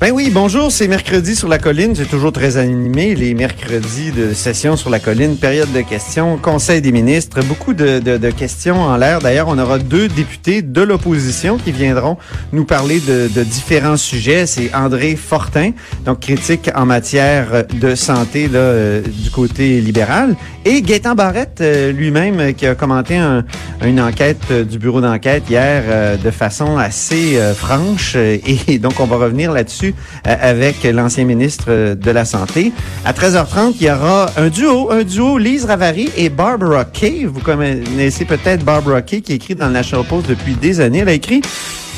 Ben oui, bonjour, c'est mercredi sur la colline. C'est toujours très animé. Les mercredis de session sur la colline, période de questions, conseil des ministres, beaucoup de, de, de questions en l'air. D'ailleurs, on aura deux députés de l'opposition qui viendront nous parler de, de différents sujets. C'est André Fortin, donc critique en matière de santé là, euh, du côté libéral, et Gaétan Barrette euh, lui-même euh, qui a commenté un, une enquête du bureau d'enquête hier de façon assez franche. Et donc, on va revenir là-dessus euh, avec l'ancien ministre de la Santé. À 13h30, il y aura un duo, un duo Lise Ravary et Barbara Kay. Vous connaissez peut-être Barbara Kay qui écrit dans le National Post depuis des années. Elle a écrit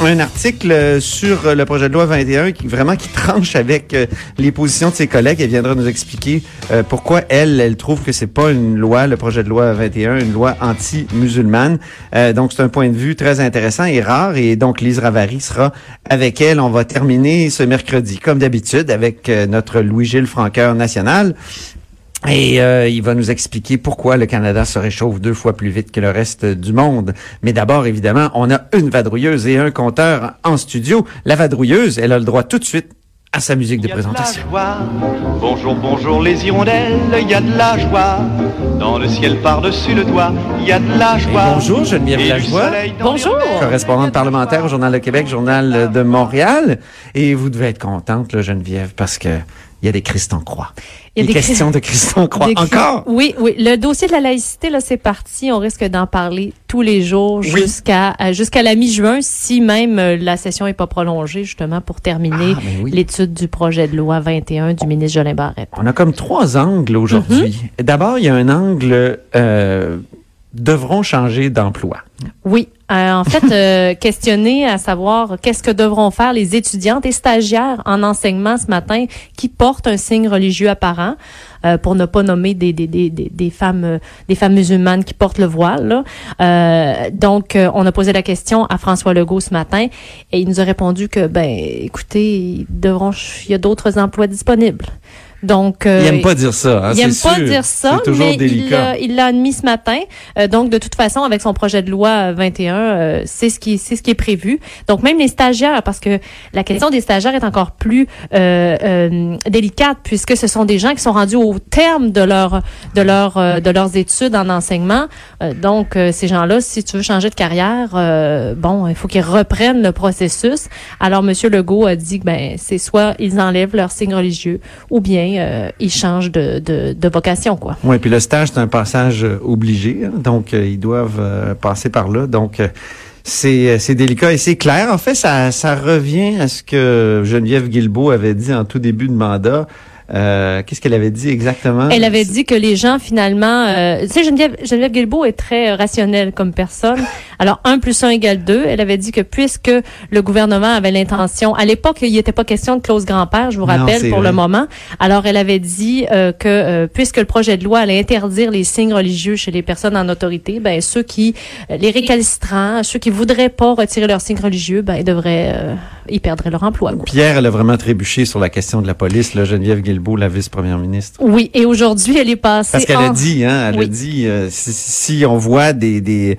un article sur le projet de loi 21 qui vraiment qui tranche avec euh, les positions de ses collègues. Elle viendra nous expliquer euh, pourquoi elle, elle trouve que c'est pas une loi, le projet de loi 21, une loi anti-musulmane. Euh, donc c'est un point de vue très intéressant et rare. Et donc Lise Ravary sera avec elle. On va terminer ce mercredi comme d'habitude avec notre Louis-Gilles Franqueur national. Et euh, il va nous expliquer pourquoi le Canada se réchauffe deux fois plus vite que le reste du monde. Mais d'abord, évidemment, on a une vadrouilleuse et un compteur en studio. La vadrouilleuse, elle a le droit tout de suite à sa musique de présentation. bonjour, bonjour les hirondelles, il y a de la joie. Dans le ciel par-dessus le toit, il y a de la joie. Et bonjour Geneviève Lajoie. Bonjour. Correspondante parlementaire au Journal de Québec, Journal de Montréal. Et vous devez être contente, là, Geneviève, parce que il y a des Christ en croix. Il y a des, questions de Christ en croix. Encore? Oui, oui. Le dossier de la laïcité, là, c'est parti. On risque d'en parler tous les jours jusqu'à euh, jusqu'à la mi-juin, si même euh, la session est pas prolongée, justement, pour terminer ah, l'étude du projet de loi 21 du ministre Jolin Barrette. On a comme trois angles aujourd'hui. Mm-hmm. D'abord, il y a un angle euh, devront changer d'emploi. Oui, euh, en fait, euh, questionner à savoir qu'est-ce que devront faire les étudiantes et stagiaires en enseignement ce matin qui portent un signe religieux apparent, euh, pour ne pas nommer des, des, des, des, femmes des femmes musulmanes qui portent le voile. donc, on a posé la question à François Legault ce matin et il nous a répondu que, ben, écoutez, devront, il y a d'autres emplois disponibles. Donc, euh, il aime pas dire ça. Hein, il aime pas dire ça, mais il l'a admis ce matin. Euh, donc, de toute façon, avec son projet de loi 21, euh, c'est ce qui c'est ce qui est prévu. Donc, même les stagiaires, parce que la question des stagiaires est encore plus euh, délicate puisque ce sont des gens qui sont rendus au terme de leur de leur de leurs études en enseignement. donc, ces gens-là, si tu veux changer de carrière, bon, il faut qu'ils reprennent le processus. Alors, Monsieur Legault a dit que ben c'est soit ils enlèvent leur signe religieux ou bien euh, ils changent de, de, de, vocation, quoi. Oui, puis le stage, c'est un passage euh, obligé, hein, donc euh, ils doivent passer par là. Donc, c'est, c'est délicat et c'est clair. En fait, ça, ça revient à ce que Geneviève Guilbeault avait dit en tout début de mandat. Euh, qu'est-ce qu'elle avait dit exactement? Elle avait dit que les gens, finalement... Euh, tu sais, Geneviève, Geneviève Guilbeault est très rationnelle comme personne. Alors, 1 plus 1 égale 2. Elle avait dit que puisque le gouvernement avait l'intention... À l'époque, il n'était pas question de clause grand-père, je vous rappelle, pour le moment. Alors, elle avait dit euh, que euh, puisque le projet de loi allait interdire les signes religieux chez les personnes en autorité, ben ceux qui... les récalcitrants, ceux qui voudraient pas retirer leurs signes religieux, ben ils devraient... ils perdraient leur emploi. Pierre, elle a vraiment trébuché sur la question de la police, là, Geneviève Guilbeault la vice-première ministre. Oui, et aujourd'hui, elle est passée. Parce qu'elle a dit, hein, elle a dit, euh, si, si, on voit des, des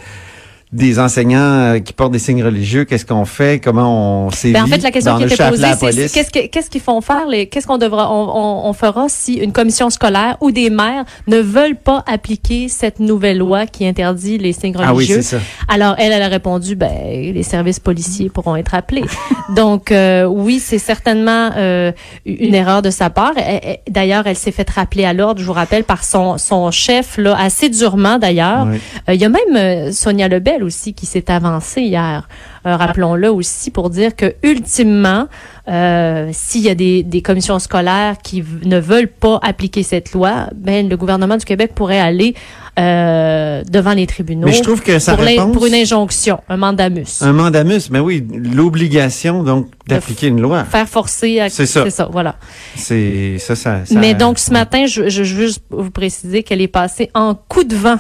des enseignants euh, qui portent des signes religieux, qu'est-ce qu'on fait, comment on sévit ben En fait, la question qui était posée, c'est qu'est-ce qu'est-ce qu'ils font faire, qu'est-ce qu'on devra, on, on, fera si une commission scolaire ou des maires ne veulent pas appliquer cette nouvelle loi qui interdit les signes religieux. Ah oui, c'est ça. Alors elle, elle a répondu, ben les services policiers pourront être appelés. Donc euh, oui, c'est certainement euh, une erreur de sa part. D'ailleurs, elle s'est fait rappeler à l'ordre, je vous rappelle, par son son chef là assez durement d'ailleurs. il y a même Sonia Lebel aussi qui s'est avancé hier. Euh, rappelons-le aussi pour dire que ultimement, euh, s'il y a des, des, commissions scolaires qui ne veulent pas appliquer cette loi, ben le gouvernement du Québec pourrait aller euh, devant les tribunaux. Mais je trouve que ça pour, réponse... pour une injonction, un mandamus. Un mandamus, mais oui, l'obligation donc d'appliquer une loi. Faire forcer. C'est ça. C'est ça, voilà. C'est ça, ça, Mais donc ce matin, je, je, veux juste vous préciser qu'elle est passée en coup de vent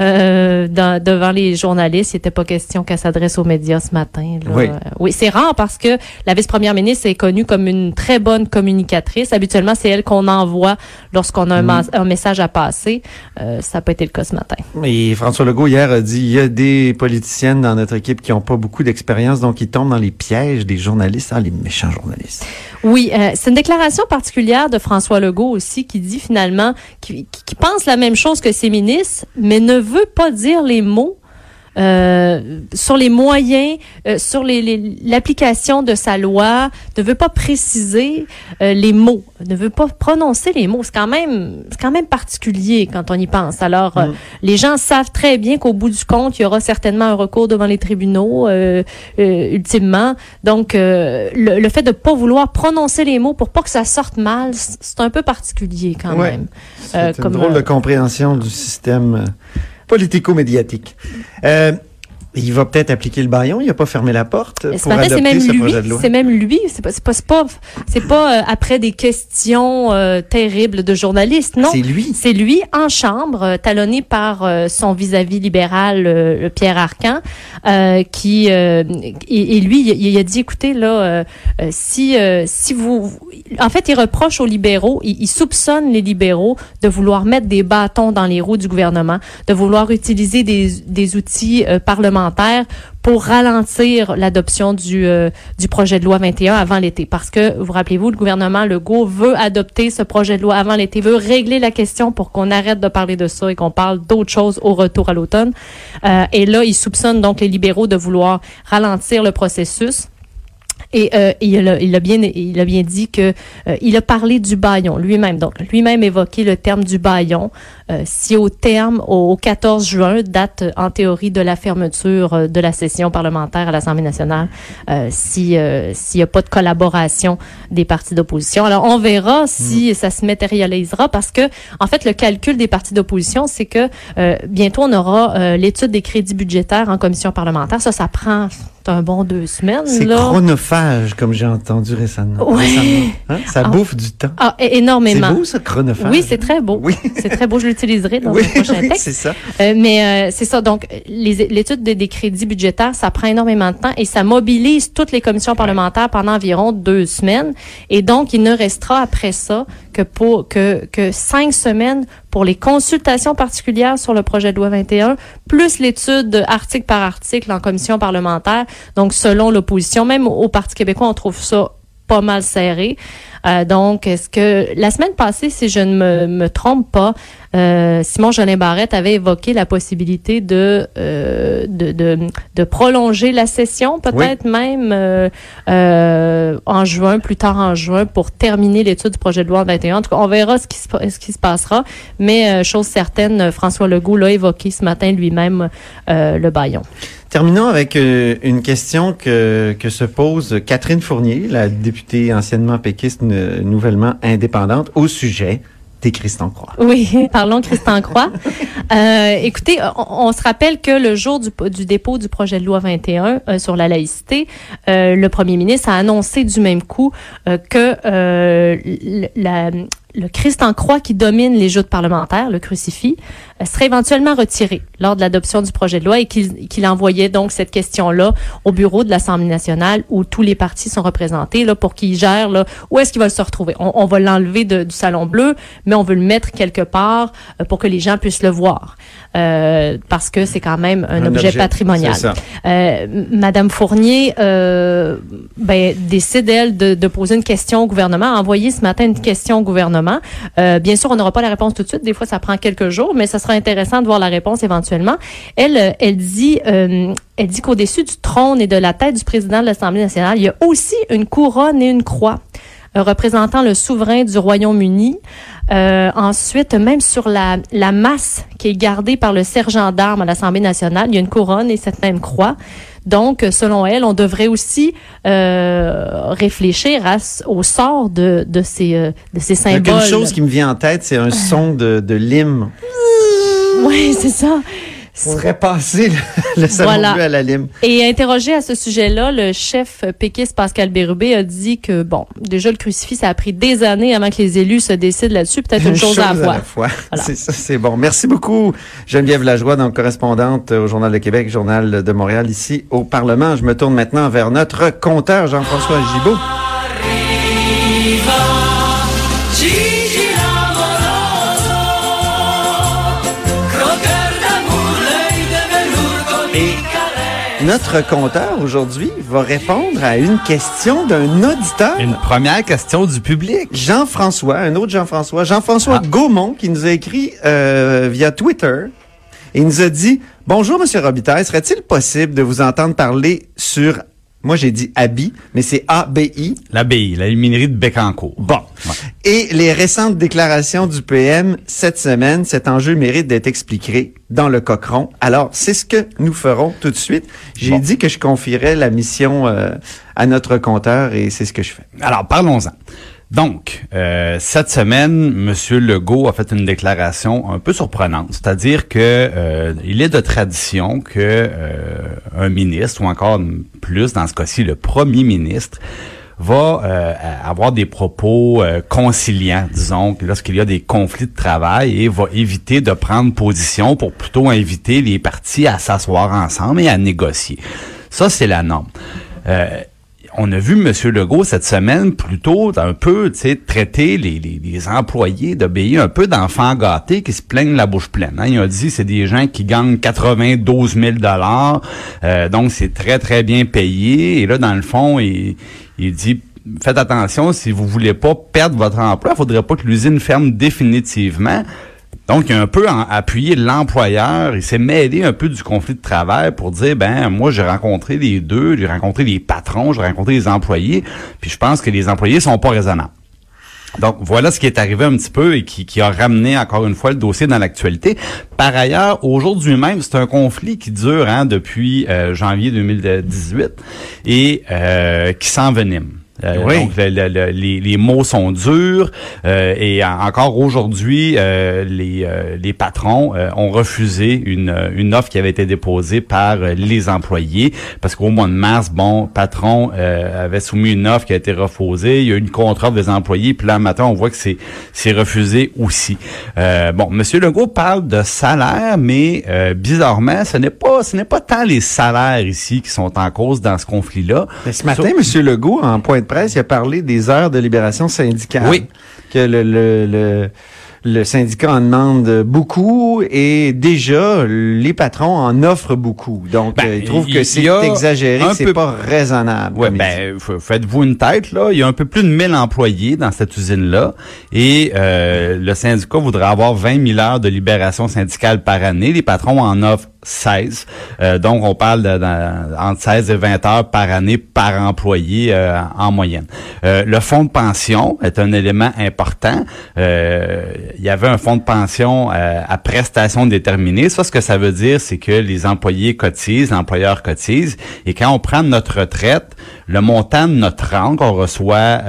euh, dans, devant les journalistes. Il n'était pas question qu'elle s'adresse aux médias ce matin. Là. Oui, oui c'est rare parce que la vice-première ministre est connue comme une très bonne communicatrice. Habituellement, c'est elle qu'on envoie lorsqu'on a un, mm. un, message à passer. Euh, ça pas été le cas ce matin. Et François Legault hier a dit il y a des politiciennes dans notre équipe qui n'ont pas beaucoup d'expérience, donc ils tombent dans les pièges des journalistes, ah, les méchants journalistes. Oui, euh, c'est une déclaration particulière de François Legault aussi qui dit finalement, qui, qui pense la même chose que ses ministres, mais ne veut pas dire les mots euh, sur les moyens, euh, sur l'application de sa loi, ne veut pas préciser euh, les mots, ne veut pas prononcer les mots. C'est quand même, c'est quand même particulier quand on y pense. Alors, mm. les gens savent très bien qu'au bout du compte, il y aura certainement un recours devant les tribunaux ultimement. Donc, le, fait de pas vouloir prononcer les mots pour pas que ça sorte mal, c'est un peu particulier quand même. C'est une drôle de compréhension du système politico-médiatique. Euh, il va peut-être appliquer le baillon. Il n'a pas fermé la porte pour adopter même ce lui, projet de loi. C'est même lui. C'est pas, pas, pas, c'est pas euh, après des questions euh, terribles de journalistes. Non. C'est lui. C'est lui en chambre, euh, talonné par son vis-à-vis libéral, le Pierre Arcan, qui et, lui, il, a dit, écoutez là, si si vous, en fait, il reproche aux libéraux, il, il, soupçonne les libéraux de vouloir mettre des bâtons dans les roues du gouvernement, de vouloir utiliser des, des outils parlementaires pour ralentir l'adoption du, euh, projet de loi 21 avant l'été. Parce que, vous rappelez-vous, le gouvernement Legault veut adopter ce projet de loi avant l'été, veut régler la question pour qu'on arrête de parler de ça et qu'on parle d'autres choses au retour à l'automne. Euh, et là, il soupçonne donc les libéraux de vouloir ralentir le processus. Et euh, il, a, il, a, bien, il a bien dit que euh, il a parlé du baillon lui-même. Donc, lui-même évoqué le terme du baillon. Euh, si au terme, au, 14 juin, date en théorie de la fermeture de la session parlementaire à l'Assemblée nationale, si s'il n'y a pas de collaboration des partis d'opposition. Alors, on verra si mm. ça se matérialisera parce que, en fait, le calcul des partis d'opposition, c'est que bientôt on aura l'étude des crédits budgétaires en commission parlementaire. Ça, ça prend un bon deux semaines. C'est chronophage, comme j'ai entendu récemment. Oui. Hein? Ça ah. bouffe du temps. Ah, énormément. C'est beau, chronophage. Oui, c'est très beau. Oui. c'est très beau. Je l'utiliserai dans le prochain oui, texte. c'est ça. Euh, mais euh, c'est ça. Donc, l'étude des, crédits budgétaires, ça prend énormément de temps et ça mobilise toutes les commissions parlementaires pendant environ deux semaines. Et donc, il ne restera après ça que pour que, que cinq semaines pour les consultations particulières sur le projet de loi 21, plus l'étude article par article en commission parlementaire. Donc, selon l'opposition, même au Parti québécois, on trouve ça pas mal serré. Euh, donc, est-ce que la semaine passée, si je ne me, me trompe pas, euh, Simon Jolin Barrette avait évoqué la possibilité de euh, de, de, de, prolonger la session, peut-être même euh, en juin, plus tard en juin, pour terminer l'étude du projet de loi 21. En tout cas, on verra ce qui se, ce qui se passera. Mais chose certaine, François Legault l'a évoqué ce matin lui-même le baillon. Terminons avec une question que, que se pose Catherine Fournier, la députée anciennement péquiste nouvellement indépendante, au sujet des Christian Croix. Oui, parlons Christian Croix. euh, écoutez, on, se rappelle que le jour du, dépôt du projet de loi 21 euh, sur la laïcité, euh, le premier ministre a annoncé du même coup que la, le Christ en croix qui domine les joutes parlementaires, le crucifix, euh, serait éventuellement retiré lors de l'adoption du projet de loi et qu'il envoyait donc cette question-là au bureau de l'Assemblée nationale où tous les partis sont représentés là, pour qu'ils gèrent là, où est-ce qu'il va se retrouver. On, on va l'enlever du Salon Bleu, mais on veut le mettre quelque part euh, pour que les gens puissent le voir. Euh, parce que c'est quand même un, objet, patrimonial. Euh, Madame Fournier euh, ben, décide, elle, de, de, poser une question au gouvernement, a envoyé ce matin une question au Euh, bien sûr, on n'aura pas la réponse tout de suite. Des fois, ça prend quelques jours, mais ça sera intéressant de voir la réponse éventuellement. Elle, elle dit, euh, elle dit qu'au-dessus du trône et de la tête du président de l'Assemblée nationale, il y a aussi une couronne et une croix représentant le souverain du Royaume-Uni. Euh, ensuite, même sur la, la masse qui est gardée par le sergent d'armes à l'Assemblée nationale, il y a une couronne et cette même croix. Donc, selon elle, on devrait aussi euh, réfléchir à, au sort de, de ces, euh, de ces symboles. Une chose qui me vient en tête, c'est un son de, de l'hymne Oui, c'est ça pourrait passer le, le salon à la lime. Et interrogé à ce sujet-là, le chef péquiste Pascal Bérubé a dit que, bon, déjà le crucifix, ça a pris des années avant que les élus se décident là-dessus. Peut-être une, chose, à la fois. C'est ça, c'est bon. Merci beaucoup, Geneviève Lajoie, donc correspondante au Journal de Québec, Journal de Montréal, ici au Parlement. Je me tourne maintenant vers notre compteur, Jean-François Gibault. Notre compteur aujourd'hui va répondre à une question d'un auditeur. Une première question du public. Jean-François, un autre Jean-François, Jean-François ah. Gaumont, qui nous a écrit euh, via Twitter. Et il nous a dit, bonjour Monsieur Robitaille, serait-il possible de vous entendre parler sur moi, j'ai dit ABI, mais c'est A-B-I. L'ABI, la minerie de Bécancourt. Bon. Et les récentes déclarations du PM cette semaine, cet enjeu mérite d'être expliqué dans le cochon. Alors, c'est ce que nous ferons tout de suite. J'ai dit que je confierais la mission euh, à notre compteur et c'est ce que je fais. Alors, parlons-en. Donc, euh, cette semaine, M. Legault a fait une déclaration un peu surprenante, c'est-à-dire que euh, il est de tradition que euh, un ministre, ou encore plus dans ce cas-ci le premier ministre, va avoir des propos conciliants, disons, lorsqu'il y a des conflits de travail et va éviter de prendre position pour plutôt inviter les partis à s'asseoir ensemble et à négocier. Ça, c'est la norme on a vu M. Legault cette semaine plutôt un peu traiter les, les, employés d'obéir un peu d'enfants gâtés qui se plaignent la bouche pleine. Hein. Il a dit c'est des gens qui gagnent 92 000 dollars, euh, donc c'est très très bien payé. Et là, dans le fond, il, il dit faites attention, si vous voulez pas perdre votre emploi, il faudrait pas que l'usine ferme définitivement. Donc, il a un peu appuyé l'employeur. Il s'est mêlé un peu du conflit de travail pour dire, ben, moi, j'ai rencontré les deux, j'ai rencontré les patrons, j'ai rencontré les employés, puis je pense que les employés sont pas raisonnables. Donc voilà ce qui est arrivé un petit peu et qui, qui a ramené encore une fois le dossier dans l'actualité. Par ailleurs, aujourd'hui même, c'est un conflit qui dure hein, depuis euh, janvier 2018 et euh, qui s'envenime. Euh, donc, les, les, mots sont durs euh, et encore aujourd'hui, euh, les, les patrons ont refusé une, une offre qui avait été déposée par les employés parce qu'au mois de mars, bon, patron avait soumis une offre qui a été refusée. Il y a eu une contre-offre des employés, puis là, matin, on voit que c'est c'est refusé aussi. bon, Monsieur Legault parle de salaire, mais bizarrement, ce n'est pas ce n'est pas tant les salaires ici qui sont en cause dans ce conflit-là. ce matin, Monsieur Legault, en presse, il a parlé des heures de libération syndicale. Oui. Que le, le, le le syndicat en demande beaucoup et déjà les patrons en offrent beaucoup. Donc ben, euh, ils trouvent que c'est exagéré, c'est pas raisonnable. Ouais, ben faites-vous une tête là, il y a un peu plus de 1000 employés dans cette usine là et euh, le syndicat voudrait avoir 20 000 heures de libération syndicale par année. Les patrons en offrent 16. Euh, donc, on parle de, entre 16 et 20 heures par année par employé euh, en moyenne. Euh, le fonds de pension est un élément important. il y avait un fonds de pension à prestation déterminée. Ça, ce que ça veut dire, c'est que les employés cotisent, l'employeur cotise. Et quand on prend notre retraite, le montant de notre rente qu'on reçoit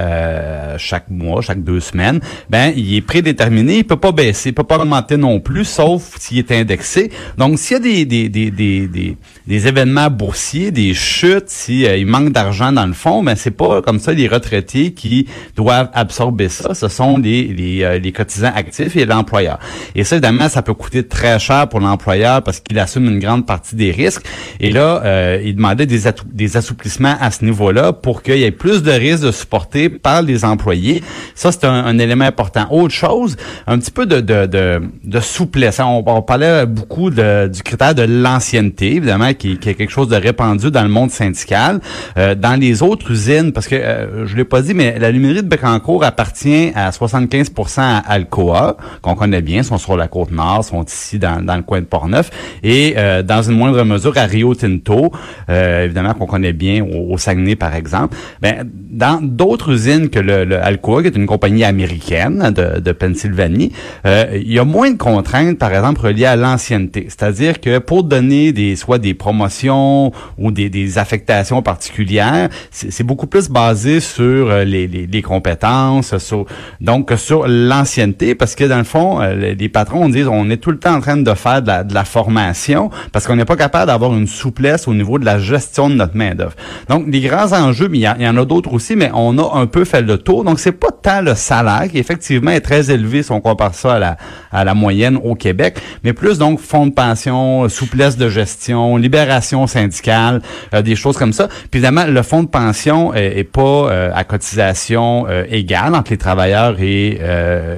chaque mois, chaque deux semaines, ben, il est prédéterminé. Il peut pas baisser, il peut pas augmenter non plus, sauf s'il est indexé. Donc, s'il y a des des, des, des, des, événements boursiers, des chutes, si euh, il manque d'argent dans le fond, mais c'est pas comme ça les retraités qui doivent absorber ça. Ce sont les, les, euh, les cotisants actifs et l'employeur. Et ça, évidemment, ça peut coûter très cher pour l'employeur parce qu'il assume une grande partie des risques. Et là, euh, il demandait des, des assouplissements à ce niveau-là pour qu'il y ait plus de risques de supporter par les employés. Ça, c'est un, élément important. Autre chose, un petit peu de, de, de, souplesse. On, parlait beaucoup du critère de l'ancienneté, évidemment, qui, qui, est quelque chose de répandu dans le monde syndical. Euh, dans les autres usines, parce que euh, je l'ai pas dit, mais la luminerie de Bécancourt appartient à 75 à Alcoa, qu'on connaît bien, sont sur la côte nord, sont ici dans, dans le coin de Portneuf, et euh, dans une moindre mesure à Rio Tinto, euh, évidemment qu'on connaît bien au, Saguenay par exemple. Ben, dans d'autres usines que le, le, Alcoa, qui est une compagnie américaine de, de Pennsylvanie, il y a moins de contraintes, par exemple, reliées à l'ancienneté. C'est-à-dire que que pour donner des soit des promotions ou des, des affectations particulières, c'est beaucoup plus basé sur les, les, les compétences, sur, donc sur l'ancienneté, parce que dans le fond, les patrons disent on est tout le temps en train de faire de la, de la formation parce qu'on n'est pas capable d'avoir une souplesse au niveau de la gestion de notre main d'œuvre. Donc les grands enjeux, mais il y, en a d'autres aussi, mais on a un peu fait le tour. Donc c'est pas tant le salaire qui effectivement est très élevé si on compare ça à la à la moyenne au Québec, mais plus donc fonds de pension, souplesse de gestion, libération syndicale, euh, des choses comme ça. Puis évidemment, le fonds de pension est, pas euh, à cotisation euh, égale entre les travailleurs et,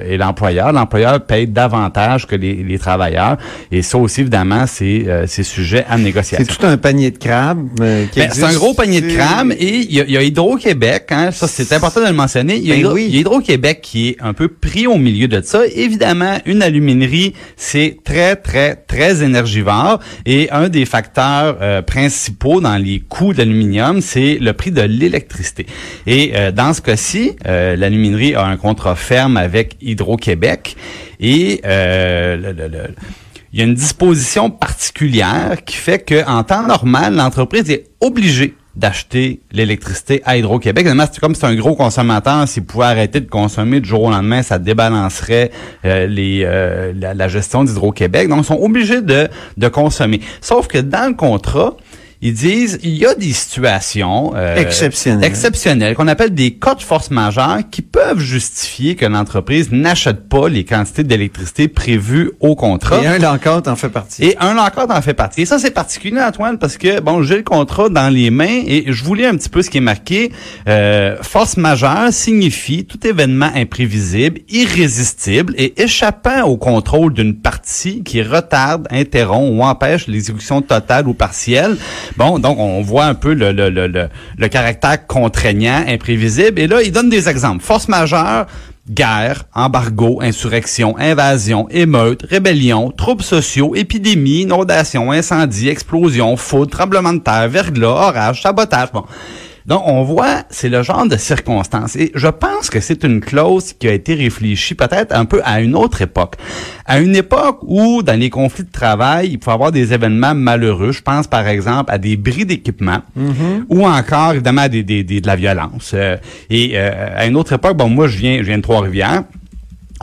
et l'employeur. L'employeur paye davantage que les, les travailleurs. Et ça aussi, évidemment, c'est sujet à négociation. C'est tout un panier de crabes. Ben, c'est un gros panier de crabes et il y a, Hydro-Québec. Hein, ça, c'est important de le mentionner. Il y a, ben Hydro-Québec qui est un peu pris au milieu de ça. Évidemment, une aluminerie, c'est très, très, très énergivore. Et un des facteurs euh, principaux dans les coûts d'aluminium, c'est le prix de l'électricité. Et euh, dans ce cas-ci, euh, l'aluminerie a un contrat ferme avec Hydro-Québec. Et il y a une disposition particulière qui fait que en temps normal, l'entreprise est obligée d'acheter l'électricité à Hydro-Québec. C'est comme c'est un gros consommateur, s'il pouvait arrêter de consommer du jour au lendemain, ça débalancerait euh, les, euh, la, la, gestion d'Hydro-Québec. Donc, ils sont obligés de, de consommer. Sauf que dans le contrat, ils disent il y a des situations euh, exceptionnelles, exceptionnelles qu'on appelle des cas de force majeure qui peuvent justifier que l'entreprise n'achète pas les quantités d'électricité prévues au contrat. Et un lockout en fait partie. Et un lockout en fait partie. Et ça c'est particulier Antoine parce que bon j'ai le contrat dans les mains et je voulais un petit peu ce qui est marqué. Euh, force majeure signifie tout événement imprévisible, irrésistible et échappant au contrôle d'une partie qui retarde, interrompt ou empêche l'exécution totale ou partielle Bon, donc on voit un peu le, le, le, le, caractère contraignant, imprévisible. Et là, il donne des exemples. Force majeure, guerre, embargo, insurrection, invasion, émeute, rébellion, troubles sociaux, épidémie, inondation, incendie, explosion, foudre, tremblement de terre, verglas, orage, sabotage. Bon. Donc, on voit, c'est le genre de circonstances. Et je pense que c'est une clause qui a été réfléchie peut-être un peu à une autre époque. À une époque où, dans les conflits de travail, il faut avoir des événements malheureux. Je pense, par exemple, à des bris d'équipement mm-hmm. ou encore, évidemment, à des, des, de la violence. Euh, et euh, à une autre époque, bon, moi, je viens, je viens de Trois-Rivières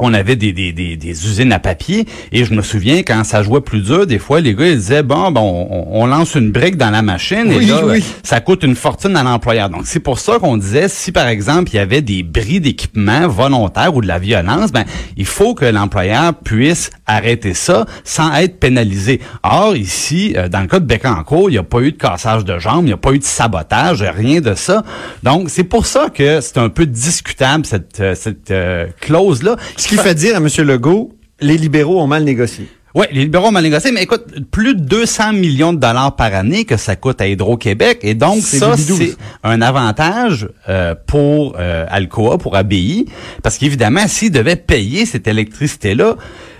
on avait des, des, des, des, usines à papier et je me souviens quand ça jouait plus dur, des fois les gars ils disaient bon bon on, lance une brique dans la machine et là ça coûte une fortune à l'employeur. Donc c'est pour ça qu'on disait si par exemple il y avait des bris d'équipement volontaires ou de la violence, ben il faut que l'employeur puisse arrêter ça sans être pénalisé. Or ici euh, dans le cas de Bécancourt, il n'y a pas eu de cassage de jambes, il n'y a pas eu de sabotage, rien de ça. Donc c'est pour ça que c'est un peu discutable cette euh, cette euh, clause là ce qui fait dire à M. Legault, les libéraux ont mal négocié. Oui, les libéraux ont mal négocié, mais écoute, plus de 200 millions de dollars par année que ça coûte à Hydro-Québec. Et donc, ça, c'est un avantage euh, pour euh, Alcoa, pour ABI, parce qu'évidemment, s'ils devaient payer cette électricité-là,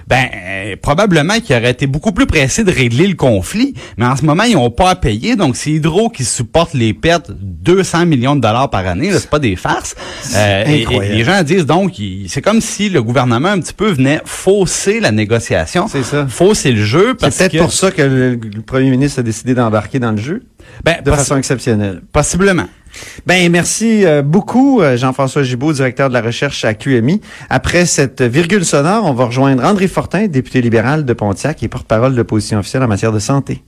ben euh, probablement qu'ils auraient été beaucoup plus pressés de régler le conflit. Mais en ce moment, ils n'ont pas à payer. Donc, c'est Hydro qui supporte les pertes 200 millions de dollars par année. C'est pas des farces. Euh, et, les gens disent donc, c'est comme si le gouvernement un petit peu venait fausser la négociation. C'est ça. Fausser le jeu. C'est peut-être pour ça que le, premier ministre a décidé d'embarquer dans le jeu. Ben, de façon exceptionnelle. Possiblement. Ben merci euh, beaucoup euh, Jean-François Gibault, directeur de la recherche à QMI. Après cette virgule sonore, on va rejoindre André Fortin, député libéral de Pontiac et porte-parole de l'opposition officielle en matière de santé.